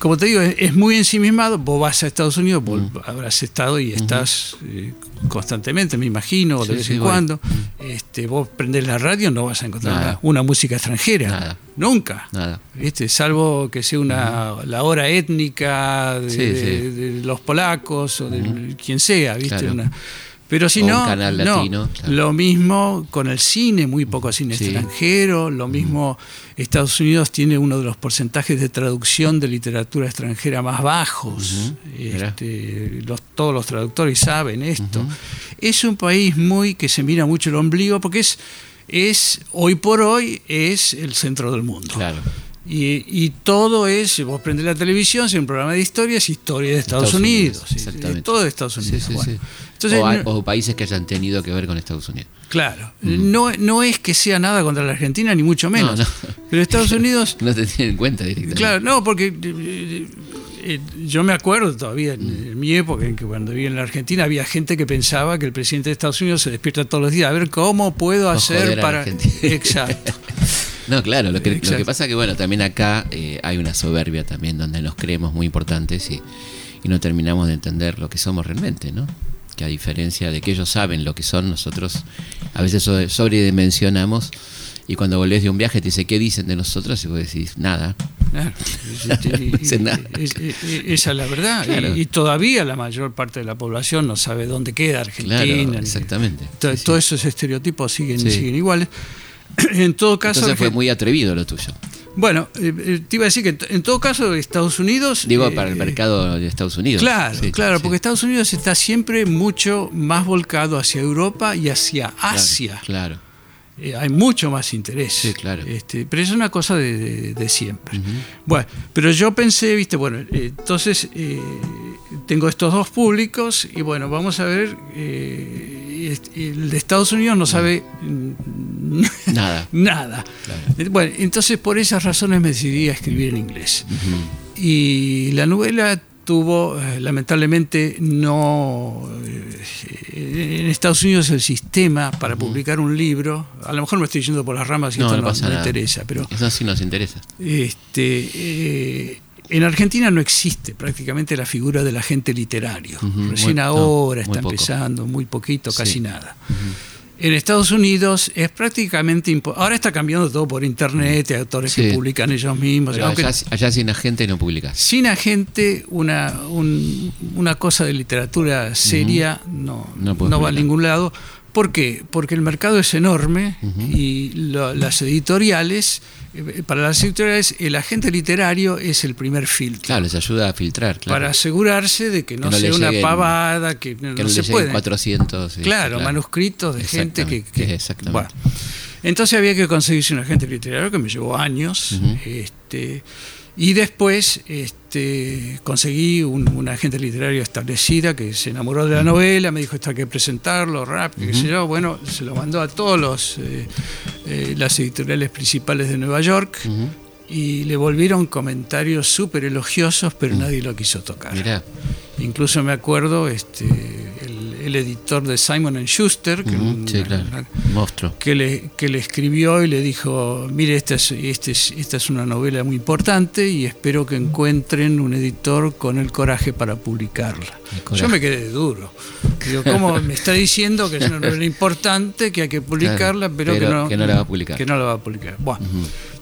como te digo, es, es muy ensimismado. Vos vas a Estados Unidos, vos habrás estado y estás eh, constantemente, me imagino, de vez sí, en voy. cuando. Este, vos prendés la radio, no vas a encontrar una, una música extranjera. Nada. Nunca. Nada. ¿Viste? Salvo que sea una, la hora étnica de, Sí, de- sí. de los polacos o de quien sea, ¿viste? Claro. Una- pero si O un no, canal no. latino, claro. lo mismo con el cine, muy poco cine Sí. extranjero, lo mismo Estados Unidos tiene uno de los porcentajes de traducción de literatura extranjera más bajos. Este, los- todos los traductores saben esto. Es un país muy que se mira mucho el ombligo porque es, es hoy por hoy es el centro del mundo. Claro. Y, y todo es, vos prendés la televisión, si un programa de historia, es historia de Estados, Estados Unidos. Exactamente. es todo de Estados Unidos. sí, Bueno, sí. Entonces, o, hay- no- o países que hayan tenido que ver con Estados Unidos. claro, no, no es que sea nada contra la Argentina, ni mucho menos. no. Pero Estados Unidos, No te tienen en cuenta directamente. claro, no, porque eh, eh, yo me acuerdo todavía en, en mi época, en que cuando vivía en la Argentina, había gente que pensaba que el presidente de Estados Unidos se despierta todos los días a ver cómo puedo hacer para. Exacto. No, claro, lo que, lo que pasa que, bueno, también acá eh, hay una soberbia también donde nos creemos muy importantes y, y no terminamos de entender lo que somos realmente, ¿no? Que a diferencia de que ellos saben lo que son, nosotros a veces sobre- sobredimensionamos y cuando volvés de un viaje te dice, ¿qué dicen de nosotros? Y vos decís, nada. Claro. Y- y- No dice nada. es- es- Esa es la verdad. Claro. Y, y todavía la mayor parte de la población no sabe dónde queda Argentina. Claro, exactamente. To- Sí, sí. Todos esos estereotipos siguen, Sí. siguen iguales. En todo caso, Entonces fue muy atrevido lo tuyo. Bueno, eh, eh, te iba a decir que en todo caso Estados Unidos... Digo, para el mercado de Estados Unidos. Claro, claro, porque Estados Unidos está siempre mucho más volcado hacia Europa y hacia Asia. claro. Eh, hay mucho más interés. Sí, claro. Este, pero es una cosa de, siempre. Bueno, pero yo pensé, viste, bueno, eh, entonces eh, tengo estos dos públicos y bueno, vamos a ver, el de Estados Unidos no sabe nada. nada. Bueno, entonces por esas razones me decidí a escribir en inglés. Y la novela tuvo, eh, lamentablemente, no. Eh, en Estados Unidos el sistema para publicar un libro, a lo mejor me estoy yendo por las ramas y esto no, me interesa, pero. Eso sí nos interesa. Este, eh, en Argentina no existe prácticamente la figura del agente literario. Recién ahora está empezando, muy poquito, casi nada. En Estados Unidos es prácticamente imposible. Ahora está cambiando todo por internet, hay autores que publican ellos mismos. allá, sin agente no publicas. Sin agente, una, una cosa de literatura seria no, no, va a ningún lado. ¿Por qué? Porque el mercado es enorme y las editoriales, eh, para las editoriales, el agente literario es el primer filtro. Claro, les ayuda a filtrar. Para asegurarse de que no, sea una pavada, que, no, que no se puede. 400. claro, manuscritos de gente que. exactamente. Bueno, entonces había que conseguirse un agente literario que me llevó años. este, y después este, conseguí un, una agente literaria establecida que se enamoró de la novela, me dijo esto hay que presentarlo, rap, qué sé yo. Bueno, se lo mandó a todos eh, eh, las editoriales principales de Nueva York. Y le volvieron comentarios súper elogiosos, pero nadie lo quiso tocar. Incluso me acuerdo, este, el editor de Simon Schuster, que, Monstruo. que, le, que le escribió y le dijo, mire, esta es, este esta es una novela muy importante y espero que encuentren un editor con el coraje para publicarla. Yo me quedé duro. Digo, ¿cómo me está diciendo que es una novela importante, que hay que publicarla, pero, que, no, que no la va a publicar? Que no la va a publicar. Bueno.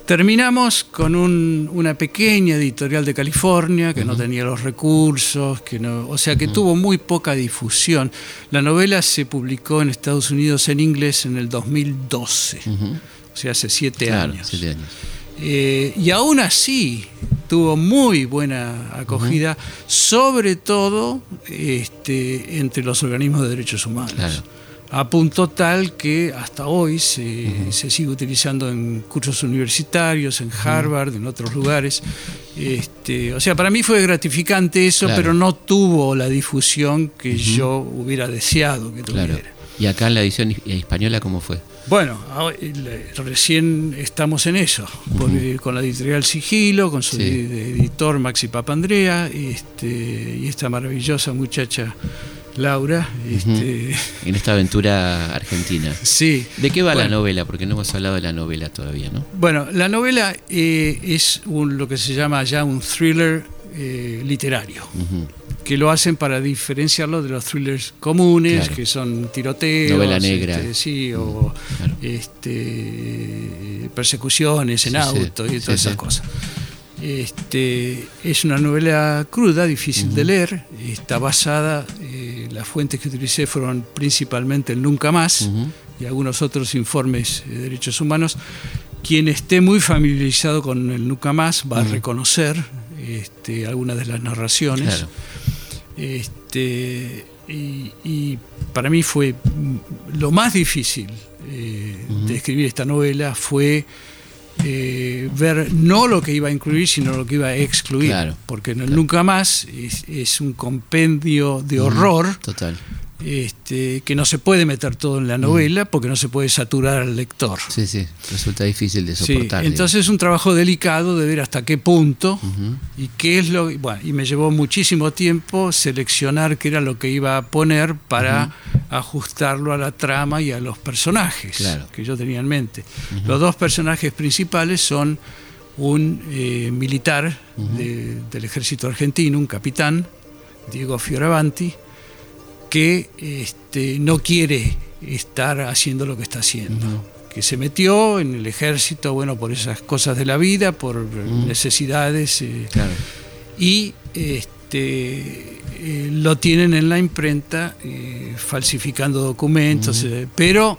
Terminamos con una pequeña editorial de California que no tenía los recursos, que no, o sea que tuvo muy poca difusión. La novela se publicó en Estados Unidos en inglés en el 2012, o sea, hace siete años. Eh, y aún así tuvo muy buena acogida, sobre todo este, entre los organismos de derechos humanos a punto tal que hasta hoy se, sigue utilizando en cursos universitarios, en Harvard, en otros lugares. Este, o sea, para mí fue gratificante eso, pero no tuvo la difusión que yo hubiera deseado que tuviera. ¿Y acá en la edición española cómo fue? Bueno, recién estamos en eso, con la editorial Sigilo, con su editor Maxi Papandrea, este, y esta maravillosa muchacha Laura. Este... En esta aventura argentina. Sí. ¿De qué va la novela? Porque no hemos hablado de la novela todavía, ¿no? Bueno, la novela eh, es lo que se llama ya un thriller eh, literario. Que lo hacen para diferenciarlo de los thrillers comunes, que son tiroteos, novela negra, este, sí, o este, persecuciones en auto y todas esas cosas. Este, es una novela cruda, difícil de leer, está basada, eh, las fuentes que utilicé fueron principalmente el Nunca Más y algunos otros informes de derechos humanos. Quien esté muy familiarizado con el Nunca Más va a reconocer este, algunas de las narraciones. Este, y, para mí fue lo más difícil eh, de escribir esta novela fue eh, ver no lo que iba a incluir, sino lo que iba a excluir. porque Nunca Más es, un compendio de horror. Total. Este, que no se puede meter todo en la novela porque no se puede saturar al lector. Sí, sí, resulta difícil de soportar. entonces es un trabajo delicado de ver hasta qué punto y qué es lo. Bueno, y me llevó muchísimo tiempo seleccionar qué era lo que iba a poner para ajustarlo a la trama y a los personajes que yo tenía en mente. Los dos personajes principales son un eh, militar del ejército argentino, un capitán, Diego Fioravanti, que este, no quiere estar haciendo lo que está haciendo. Que se metió en el ejército, bueno, por esas cosas de la vida, por necesidades. Eh, y este, eh, lo tienen en la imprenta eh, falsificando documentos, pero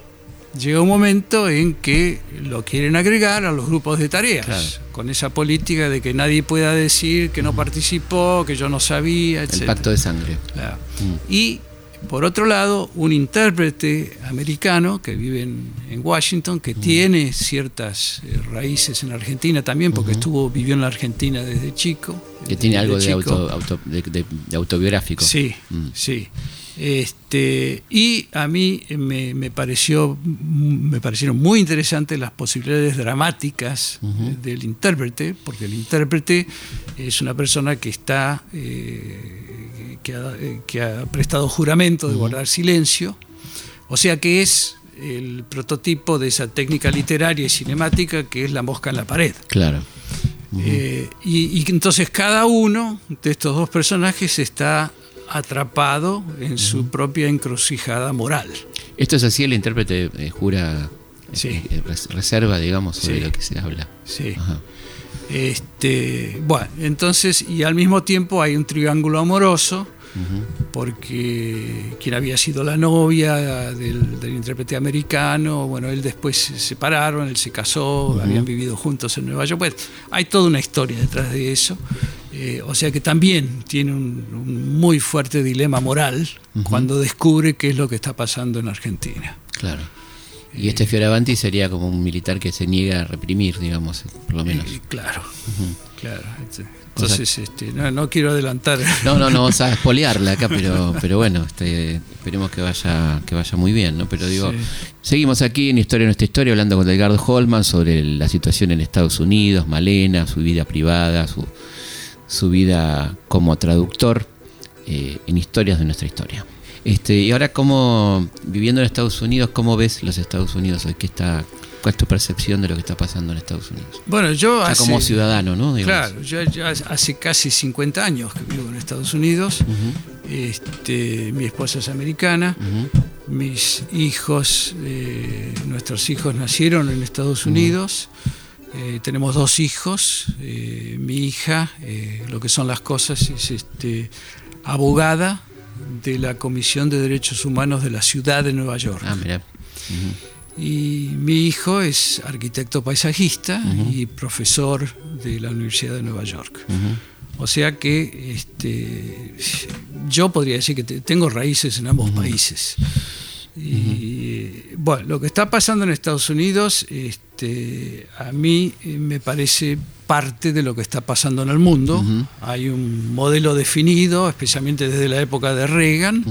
llega un momento en que lo quieren agregar a los grupos de tareas, con esa política de que nadie pueda decir que no participó, que yo no sabía, etc. El pacto de sangre. Mm. Y por otro lado, un intérprete americano que vive en, Washington, que tiene ciertas eh, raíces en Argentina también, porque estuvo vivió en la Argentina desde chico. Que tiene algo de, autobiográfico. Sí, mm. sí. Este, y a mí me, pareció, me parecieron muy interesantes las posibilidades dramáticas del intérprete, porque el intérprete es una persona que está eh, eh, que, ha, prestado juramento de guardar silencio, o sea que es el prototipo de esa técnica literaria y cinemática que es la mosca en la pared. Claro. Eh, y, y, entonces cada uno de estos dos personajes está atrapado en su propia encrucijada moral. Esto es así, el intérprete eh, jura eh, reserva, digamos, sobre lo que se habla. Sí. Este, bueno, entonces, y al mismo tiempo hay un triángulo amoroso porque quien había sido la novia del, intérprete americano, bueno, él después se separaron, él se casó, habían vivido juntos en Nueva York. Pues hay toda una historia detrás de eso. Eh, o sea que también tiene un, muy fuerte dilema moral cuando descubre qué es lo que está pasando en Argentina. Claro. Y este Fioravanti sería como un militar que se niega a reprimir, digamos, por lo menos. Claro, claro. Entonces, este, no, quiero adelantar. No, no, no vamos a espolearla acá, pero, pero bueno, este, esperemos que vaya, que vaya muy bien, ¿no? Pero digo, seguimos aquí en Historia de nuestra historia hablando con Delgado Holman sobre la situación en Estados Unidos, Malena, su vida privada, su, su vida como traductor eh, en historias de nuestra historia. Este, y ahora, como viviendo en Estados Unidos, ¿cómo ves los Estados Unidos hoy? ¿Qué está, ¿Cuál es tu percepción de lo que está pasando en Estados Unidos? Bueno, yo como ciudadano, ¿no? Claro, yo, hace casi 50 años que vivo en Estados Unidos. este, mi esposa es americana. Mis hijos, eh, nuestros hijos nacieron en Estados Unidos. Eh, tenemos dos hijos. Eh, mi hija, lo que son las cosas, es este, abogada de la Comisión de Derechos Humanos de la Ciudad de Nueva York. Ah, mira. Y mi hijo es arquitecto paisajista y profesor de la Universidad de Nueva York. O sea que este, yo podría decir que tengo raíces en ambos países. Y bueno, lo que está pasando en Estados Unidos, este, a mí eh, me parece parte de lo que está pasando en el mundo. Hay un modelo definido, especialmente desde la época de Reagan.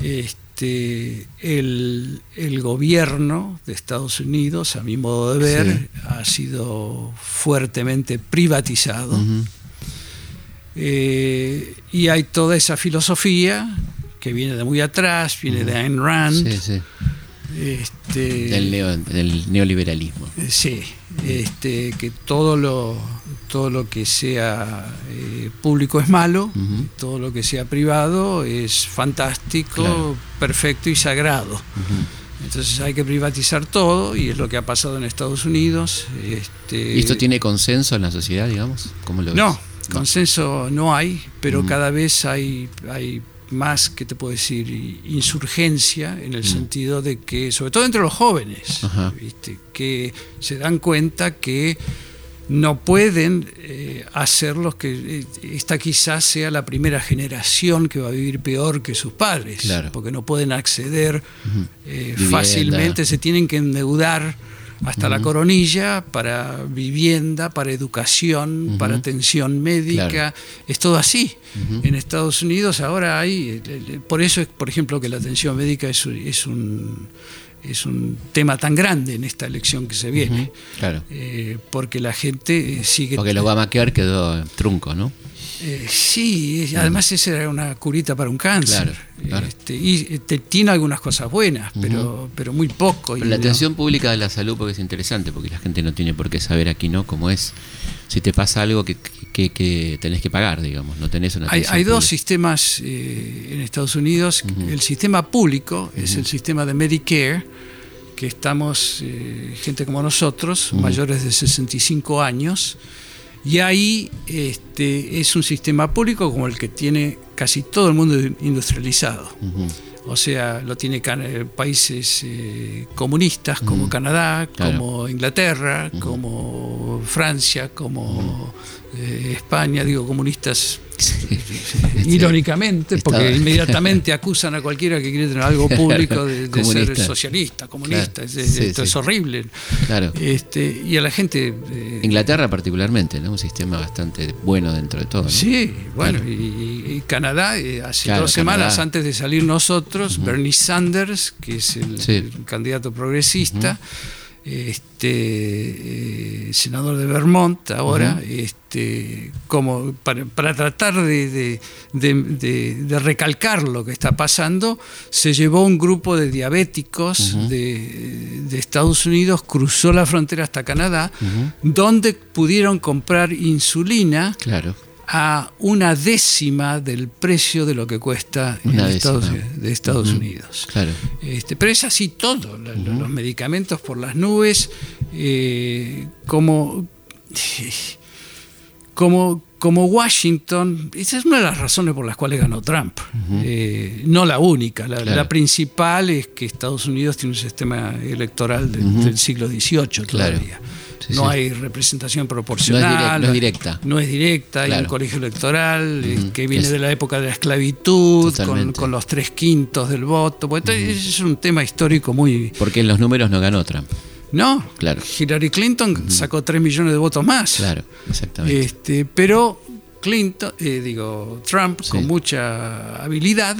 este, el, gobierno de Estados Unidos, a mi modo de ver, ha sido fuertemente privatizado. Eh, y hay toda esa filosofía que viene de muy atrás, viene de Ayn Rand. Este, del, neoliberalismo. Eh, sí, este, que todo lo, todo lo que sea eh, público es malo, todo lo que sea privado es fantástico, perfecto y sagrado. Entonces hay que privatizar todo y es lo que ha pasado en Estados Unidos. Este, ¿Y esto tiene consenso en la sociedad, digamos? ¿Cómo lo no, consenso no hay, pero cada vez hay, hay más, que te puedo decir, insurgencia, en el mm. sentido de que, sobre todo entre los jóvenes, que se dan cuenta que no pueden eh, hacer los que eh, esta quizás sea la primera generación que va a vivir peor que sus padres, porque no pueden acceder eh, fácilmente, se tienen que endeudar hasta la coronilla para vivienda, para educación, para atención médica. Es todo así. En Estados Unidos ahora hay, por eso es, por ejemplo, que la atención médica es, es un es un tema tan grande en esta elección que se viene. claro. Eh, porque la gente sigue. Porque lo va a quedar quedó trunco, ¿no? Eh, sí, además esa era una curita para un cáncer. Este, y este, tiene algunas cosas buenas, pero, pero muy poco. la atención pública de la salud porque es interesante, porque la gente no tiene por qué saber aquí, ¿no? Cómo es. Si te pasa algo que, que, tenés que pagar, digamos, no tenés una Hay, hay dos sistemas eh, en Estados Unidos. El sistema público es el sistema de Medicare, que estamos, eh, gente como nosotros, mayores de 65 años, y ahí este, es un sistema público como el que tiene casi todo el mundo industrializado. o sea, lo tiene países comunistas como Canadá, como Inglaterra, como Francia, como España, digo comunistas irónicamente, porque inmediatamente acusan a cualquiera que quiere tener algo público de, ser socialista, comunista. esto es horrible. Claro. Este, y a la gente. Eh, Inglaterra, particularmente, ¿no? un sistema bastante bueno dentro de todo. Sí, bueno, y, Canadá, eh, hace dos semanas antes de salir nosotros, Bernie Sanders, que es el, candidato progresista este, eh, senador de Vermont ahora, este, como para, tratar de, recalcar lo que está pasando, se llevó un grupo de diabéticos de, Estados Unidos, cruzó la frontera hasta Canadá, donde pudieron comprar insulina. Claro a una décima del precio de lo que cuesta en Estados, de Estados Unidos. Claro. Este, pero es así todo, los medicamentos por las nubes, eh, como, como, como Washington, esa es una de las razones por las cuales ganó Trump, eh, no la única, la, principal es que Estados Unidos tiene un sistema electoral del siglo XVIII todavía no hay representación proporcional. No es, directa. No es directa, hay un colegio electoral eh, que viene de la época de la esclavitud, con, los tres quintos del voto. Pues, es un tema histórico muy... Porque en los números no ganó Trump. No, claro. Hillary Clinton sacó 3 millones de votos más. Claro, exactamente. Este, pero Clinton, eh, digo, Trump, con mucha habilidad,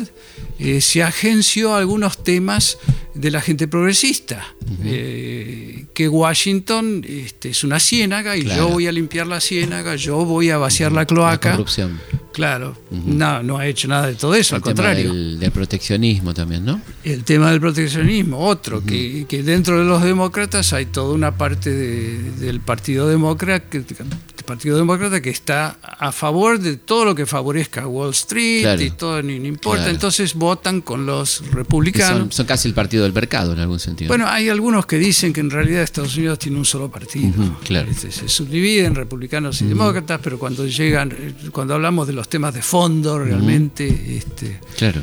eh, se agenció algunos temas de la gente progresista, eh, que Washington este, es una ciénaga y yo voy a limpiar la ciénaga, yo voy a vaciar la cloaca. La corrupción. Claro, no, no ha hecho nada de todo eso, al contrario. Del, del, proteccionismo también, ¿no? El tema del proteccionismo, otro, que, dentro de los demócratas hay toda una parte del Partido Demócrata que, Partido Demócrata que está a favor de todo lo que favorezca Wall Street y todo, ni, importa. Entonces votan con los republicanos. Son, casi el partido del mercado en algún sentido. Bueno, hay algunos que dicen que en realidad Estados Unidos tiene un solo partido. claro. Este, se subdividen republicanos y demócratas, pero cuando llegan, eh, cuando hablamos de los temas de fondo realmente, este, claro.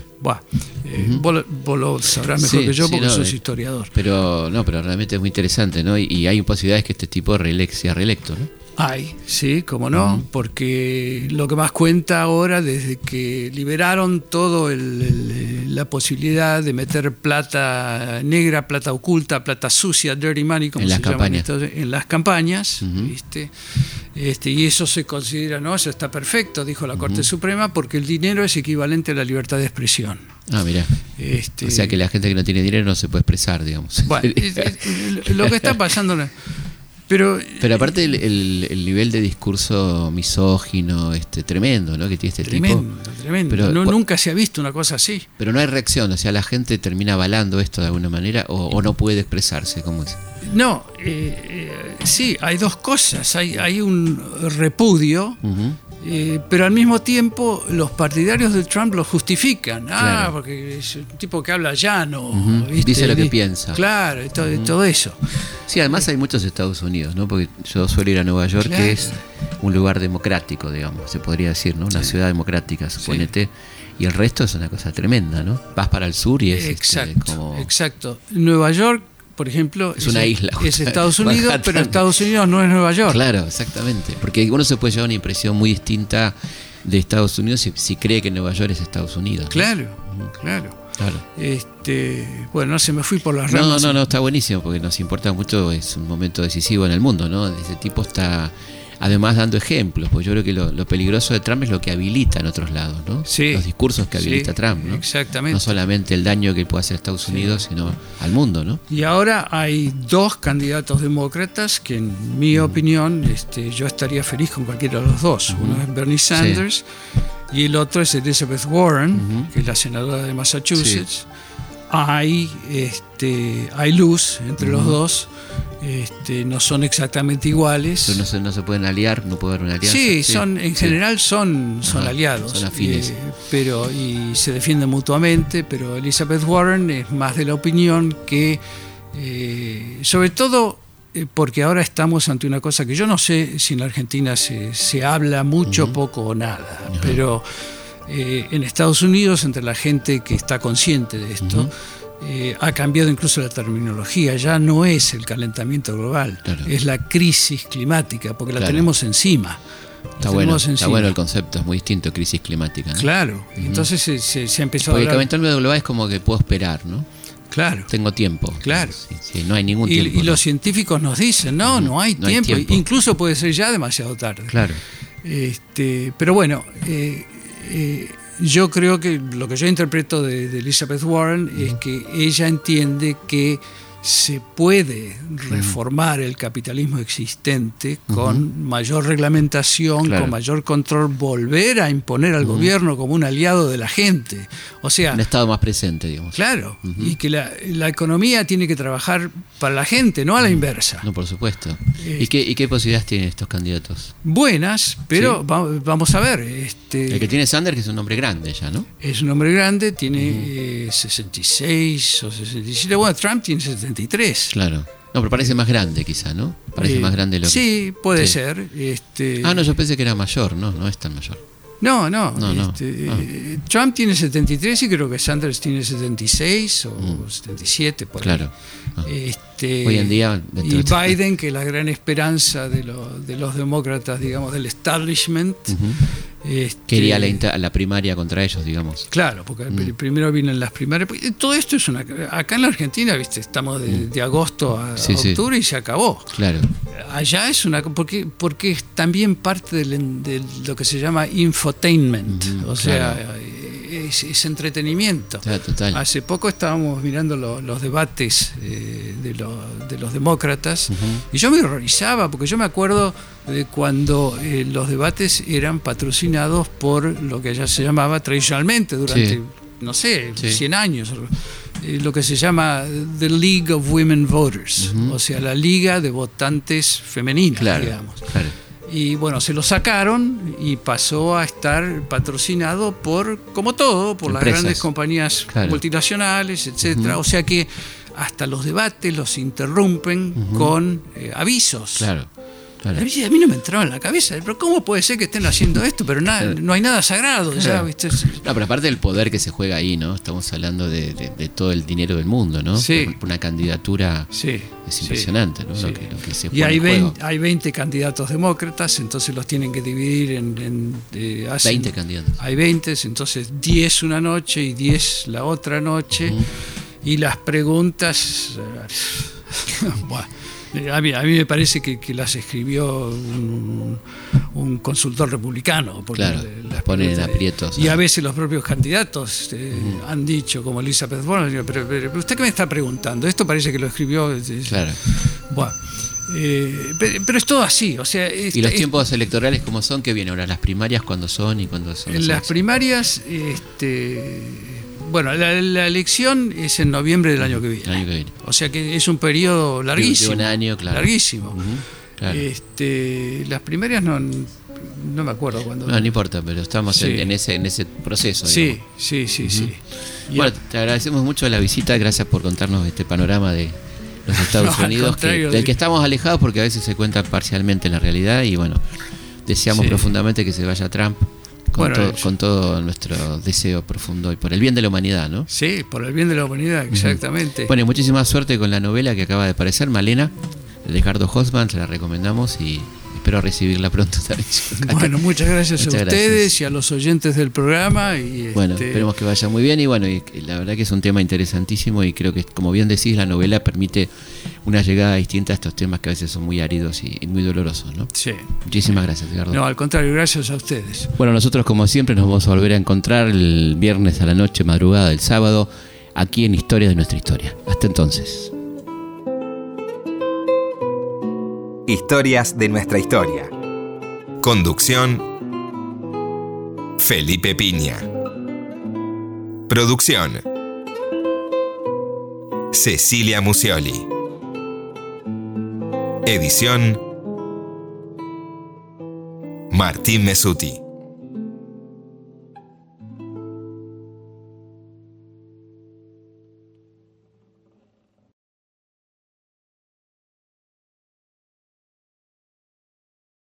Eh, vos, lo sabrás mejor que yo porque sos eh, historiador. Pero no, pero realmente es muy interesante, ¿no? Y, hay posibilidades que este tipo sea reelecto, ¿no? Hay, sí, como no, porque lo que más cuenta ahora, desde que liberaron todo la posibilidad de meter plata negra, plata oculta, plata sucia, dirty money, como en se las campañas. Llama, en las campañas, Este, y eso se considera, no, eso está perfecto, dijo la Corte Suprema, porque el dinero es equivalente a la libertad de expresión. Ah, mira. Este, o sea que la gente que no tiene dinero no se puede expresar, digamos. Bueno, lo que está pasando... Pero, pero aparte el, nivel de discurso misógino este tremendo, ¿no? Que tiene este tremendo, tipo. Tremendo, Pero, no, nunca se ha visto una cosa así. Pero no hay reacción, o sea, la gente termina avalando esto de alguna manera o, no puede expresarse, ¿cómo es? No, eh, eh, sí, hay dos cosas. Hay, hay un repudio eh, pero al mismo tiempo los partidarios de Trump lo justifican. Ah, porque es un tipo que habla llano. Dice lo que piensa. Claro, todo, todo, eso. Sí, además hay muchos Estados Unidos, ¿no? Porque yo suelo ir a Nueva York, que es un lugar democrático, digamos, se podría decir, ¿no? Una ciudad democrática, suponete. Y el resto es una cosa tremenda, ¿no? Vas para el sur y es este, exacto, Exacto. Nueva York por ejemplo, es una isla. Es Estados Unidos, pero Estados Unidos no es Nueva York. Claro, exactamente. Porque uno se puede llevar una impresión muy distinta de Estados Unidos si, cree que Nueva York es Estados Unidos. Claro, claro. Claro. Este, bueno, no se me fui por las ramas. No, no, no, está buenísimo porque nos importa mucho, es un momento decisivo en el mundo, ¿no? Ese tipo está además dando ejemplos, porque yo creo que lo, peligroso de Trump es lo que habilita en otros lados, ¿no? Sí, Los discursos que habilita Trump, ¿no? Exactamente. No solamente el daño que puede hacer Estados Unidos, sino al mundo, ¿no? Y ahora hay dos candidatos demócratas que, en mi opinión, este, yo estaría feliz con cualquiera de los dos. Uno es Bernie Sanders y el otro es Elizabeth Warren, que es la senadora de Massachusetts. Hay, este, hay luz entre los dos este, no son exactamente iguales. no se, no se pueden aliar, no puede haber una alianza. Sí, son, en general son, son aliados. Son afines. Eh, pero, y se defienden mutuamente, pero Elizabeth Warren es más de la opinión que, eh, sobre todo eh, porque ahora estamos ante una cosa que yo no sé si en la Argentina se, se habla mucho, poco o nada, pero eh, en Estados Unidos, entre la gente que está consciente de esto, eh, ha cambiado incluso la terminología. Ya no es el calentamiento global, es la crisis climática, porque la tenemos encima. Está bueno, está bueno el concepto, es muy distinto, crisis climática. Claro, entonces se, se, ha empezado Porque a hablar... el calentamiento global es como que puedo esperar, ¿no? Claro. Tengo tiempo. Claro. no hay ningún tiempo. Y, los científicos nos dicen, no, no, hay, tiempo. Incluso puede ser ya demasiado tarde. Claro. Este, pero bueno, eh, eh, yo creo que lo que yo interpreto de, Elizabeth Warren es que ella entiende que se puede reformar el capitalismo existente con mayor reglamentación, con mayor control, volver a imponer al gobierno como un aliado de la gente. O sea, un estado más presente, digamos. Claro, y que la, economía tiene que trabajar para la gente, no a la inversa. No, por supuesto. ¿Y, qué, ¿Y, qué, posibilidades tienen estos candidatos? Buenas, pero vamos a ver. Este, el que tiene Sanders que es un hombre grande ya, ¿no? Es un hombre grande, tiene 66 eh, o 67. Bueno, Trump tiene 70 Claro. No, pero parece más grande quizá, ¿no? Parece eh, más grande lo Sí, puede ser. Este... Ah, no, yo pensé que era mayor, no, no es tan mayor. No, no. Este, eh, Trump tiene 73 y creo que Sanders tiene 76 o 77, mm. por Claro. Ah. Este, Hoy en día. Y Biden, que es la gran esperanza de, de los demócratas, digamos, del establishment. Este, Quería la, la, primaria contra ellos, digamos. Claro, porque mm. primero vienen las primarias. Pues, todo esto es una. Acá en la Argentina, viste, estamos de, mm. agosto a, octubre y se acabó. Claro. Allá es una. Porque, porque es también parte de lo que se llama infotainment. o sea es, entretenimiento. Hace poco estábamos mirando los debates eh, de, los demócratas y yo me horrorizaba porque yo me acuerdo de cuando eh, los debates eran patrocinados por lo que ya se llamaba tradicionalmente durante, no sé, 100 años eh, lo que se llama The League of Women Voters, o sea, la Liga de Votantes Femeninas, digamos. Claro. Y bueno, se lo sacaron y pasó a estar patrocinado por, como todo, por las grandes compañías multinacionales, etcétera. O sea que hasta los debates los interrumpen con eh, avisos. Claro. A, mí, no me entraba en la cabeza, pero ¿cómo puede ser que estén haciendo esto? Pero no hay nada sagrado. No, pero aparte del poder que se juega ahí, ¿no? Estamos hablando de, todo el dinero del mundo, ¿no? Sí. Una candidatura sí. es impresionante, ¿no? Lo que, se y hay 20, hay 20 candidatos demócratas, entonces los tienen que dividir en... 20 candidatos. Hay 20, entonces 10 una noche y 10 la otra noche. Y las preguntas... bueno, a mí, me parece que, las escribió un, consultor republicano. Porque las ponen en aprietos. Y a veces los propios candidatos eh, han dicho, como Elizabeth Warren, pero, pero, ¿usted qué me está preguntando? Esto parece que lo escribió. Claro. Bueno. Eh, pero, es todo así, o sea... ¿Y los tiempos electorales cómo son? ¿Qué viene ahora? ¿Las primarias cuándo son y cuándo son? Las, las primarias, este, bueno, la, elección es en noviembre del año que viene. O sea que es un periodo larguísimo. un año, claro. Larguísimo. este, las primarias no, no me acuerdo cuándo. No, no importa, pero estamos en, ese, en ese proceso. Sí, sí, sí, sí. Bueno, te agradecemos mucho la visita, gracias por contarnos este panorama de los Estados Unidos, del que estamos alejados porque a veces se cuenta parcialmente en la realidad y bueno, deseamos profundamente que se vaya Trump con, todo, nuestro deseo profundo y por el bien de la humanidad, ¿no? Sí, por el bien de la humanidad, exactamente. Bueno, muchísima suerte con la novela que acaba de aparecer, Malena, de Ricardo Hosman, se la recomendamos y espero recibirla pronto también. Bueno, muchas gracias a ustedes y a los oyentes del programa. Y bueno, este, esperemos que vaya muy bien y bueno, y la verdad que es un tema interesantísimo y creo que, como bien decís, la novela permite una llegada distinta a estos temas que a veces son muy áridos y, muy dolorosos, ¿no? Sí. Muchísimas gracias, Edgardo. No, al contrario, gracias a ustedes. Bueno, nosotros como siempre nos vamos a volver a encontrar el viernes a la noche, madrugada del sábado, aquí en Historia de nuestra historia. Hasta entonces. Historias de nuestra historia. Conducción. Felipe Piña. Producción. Cecilia Musioli. Edición. Martín Mesuti.